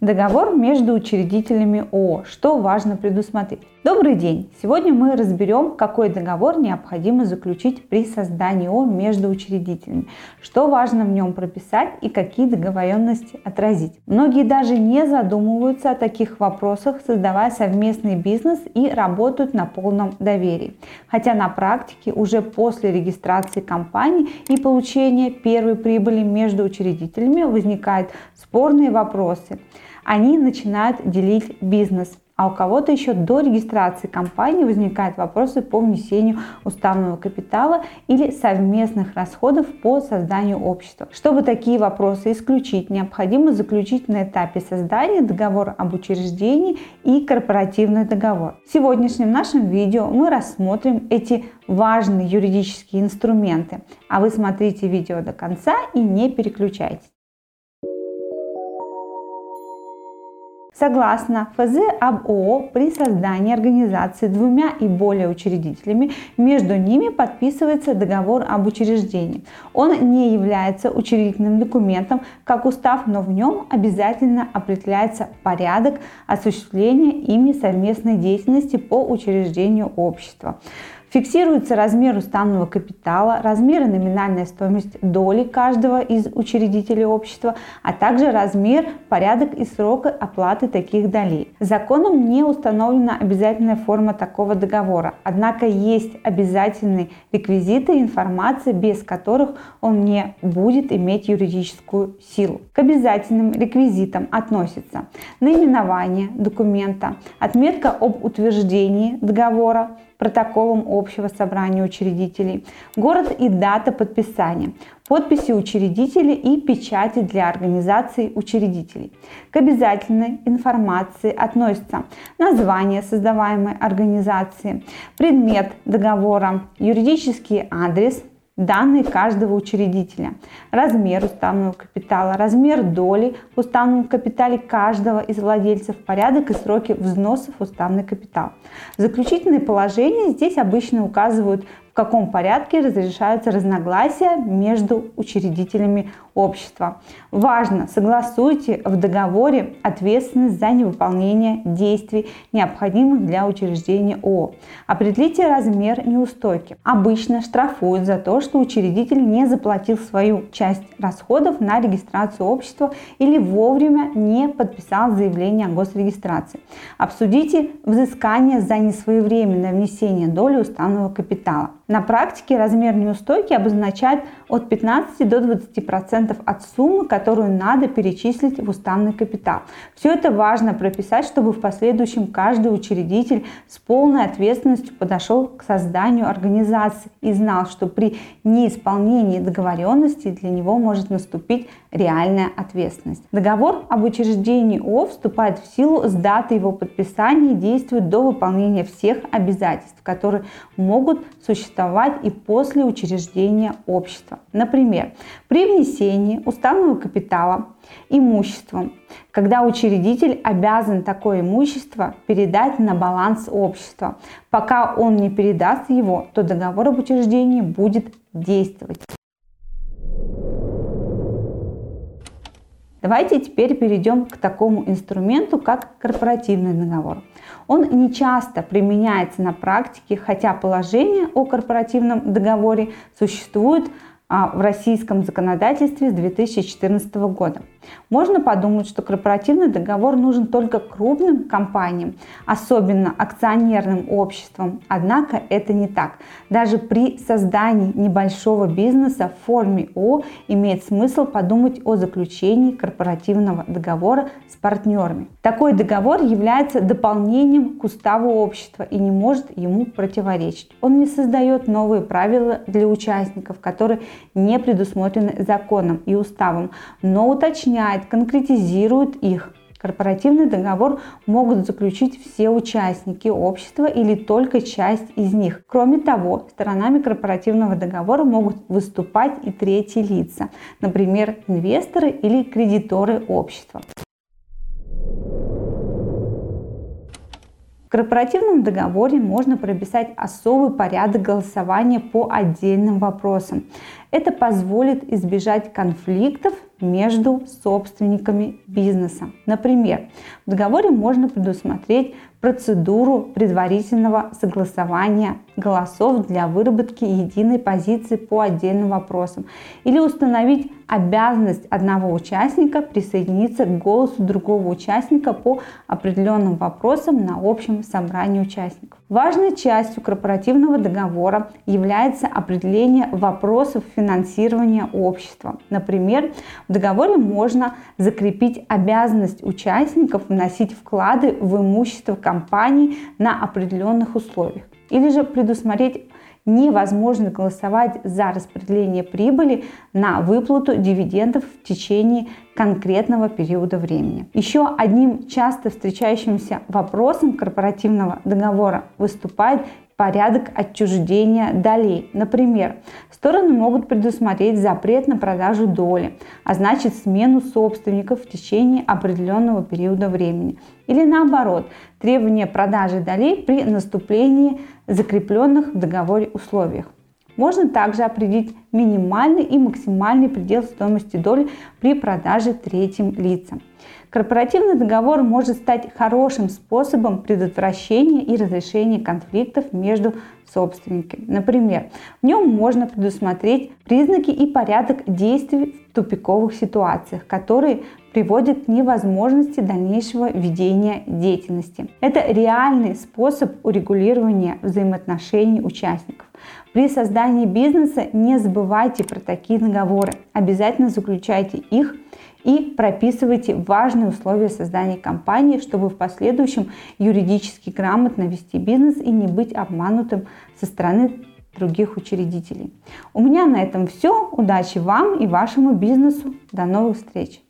Договор между учредителями ООО. Что важно предусмотреть? Добрый день! Сегодня мы разберем, какой договор необходимо заключить при создании ООО между учредителями, что важно в нем прописать и какие договоренности отразить. Многие даже не задумываются о таких вопросах, создавая совместный бизнес и работают на полном доверии. Хотя на практике уже после регистрации компании и получения первой прибыли между учредителями возникают спорные вопросы – они начинают делить бизнес. А у кого-то еще до регистрации компании возникают вопросы по внесению уставного капитала или совместных расходов по созданию общества. Чтобы такие вопросы исключить, необходимо заключить на этапе создания договор об учреждении и корпоративный договор. В сегодняшнем нашем видео мы рассмотрим эти важные юридические инструменты. А вы смотрите видео до конца и не переключайтесь. Согласно ФЗ об ООО, при создании организации двумя и более учредителями между ними подписывается договор об учреждении. Он не является учредительным документом, как устав, но в нем обязательно определяется порядок осуществления ими совместной деятельности по учреждению общества. Фиксируется размер уставного капитала, размер и номинальная стоимость доли каждого из учредителей общества, а также размер, порядок и срок оплаты таких долей. Законом не установлена обязательная форма такого договора, однако есть обязательные реквизиты и информация, без которых он не будет иметь юридическую силу. К обязательным реквизитам относятся наименование документа, отметка об утверждении договора, протоколом общего собрания учредителей, город и дата подписания, подписи учредителей и печати для организации учредителей. К обязательной информации относятся название создаваемой организации, предмет договора, юридический адрес, данные каждого учредителя, размер уставного капитала, размер доли в уставном капитале каждого из владельцев, порядок и сроки взносов в уставный капитал. Заключительные положения здесь обычно указывают каком порядке разрешаются разногласия между учредителями общества. Важно, согласуйте в договоре ответственность за невыполнение действий, необходимых для учреждения ООО. Определите размер неустойки. Обычно штрафуют за то, что учредитель не заплатил свою часть расходов на регистрацию общества или вовремя не подписал заявление о госрегистрации. Обсудите взыскание за несвоевременное внесение доли уставного капитала. На практике размер неустойки обозначает от 15 до 20% от суммы, которую надо перечислить в уставный капитал. Все это важно прописать, чтобы в последующем каждый учредитель с полной ответственностью подошел к созданию организации и знал, что при неисполнении договоренности для него может наступить реальная ответственность. Договор об учреждении ООО вступает в силу с даты его подписания и действует до выполнения всех обязательств, которые могут существовать существовать и после учреждения общества. Например, при внесении уставного капитала имуществом, когда учредитель обязан такое имущество передать на баланс общества. Пока он не передаст его, то договор об учреждении будет действовать. Давайте теперь перейдем к такому инструменту, как корпоративный договор. Он не часто применяется на практике, хотя положение о корпоративном договоре существует а, в российском законодательстве с 2014 года. Можно подумать, что корпоративный договор нужен только крупным компаниям, особенно акционерным обществам. Однако это не так. Даже при создании небольшого бизнеса в форме О имеет смысл подумать о заключении корпоративного договора с партнерами. Такой договор является дополнением к уставу общества и не может ему противоречить. Он не создает новые правила для участников, которые не предусмотрены законом и уставом, но уточняет уточняет, конкретизирует их. Корпоративный договор могут заключить все участники общества или только часть из них. Кроме того, сторонами корпоративного договора могут выступать и третьи лица, например, инвесторы или кредиторы общества. В корпоративном договоре можно прописать особый порядок голосования по отдельным вопросам. Это позволит избежать конфликтов между собственниками бизнеса. Например, в договоре можно предусмотреть процедуру предварительного согласования голосов для выработки единой позиции по отдельным вопросам или установить обязанность одного участника присоединиться к голосу другого участника по определенным вопросам на общем собрании участников. Важной частью корпоративного договора является определение вопросов финансирования общества. Например, в договоре можно закрепить обязанность участников вносить вклады в имущество компании на определенных условиях. Или же предусмотреть невозможно голосовать за распределение прибыли на выплату дивидендов в течение конкретного периода времени. Еще одним часто встречающимся вопросом корпоративного договора выступает порядок отчуждения долей. Например, стороны могут предусмотреть запрет на продажу доли, а значит смену собственников в течение определенного периода времени. Или наоборот, требование продажи долей при наступлении закрепленных в договоре условиях. Можно также определить минимальный и максимальный предел стоимости доли при продаже третьим лицам. Корпоративный договор может стать хорошим способом предотвращения и разрешения конфликтов между собственниками. Например, в нем можно предусмотреть признаки и порядок действий тупиковых ситуациях, которые приводят к невозможности дальнейшего ведения деятельности. Это реальный способ урегулирования взаимоотношений участников. При создании бизнеса не забывайте про такие договоры. Обязательно заключайте их и прописывайте важные условия создания компании, чтобы в последующем юридически грамотно вести бизнес и не быть обманутым со стороны других учредителей. У меня на этом все. Удачи вам и вашему бизнесу. До новых встреч!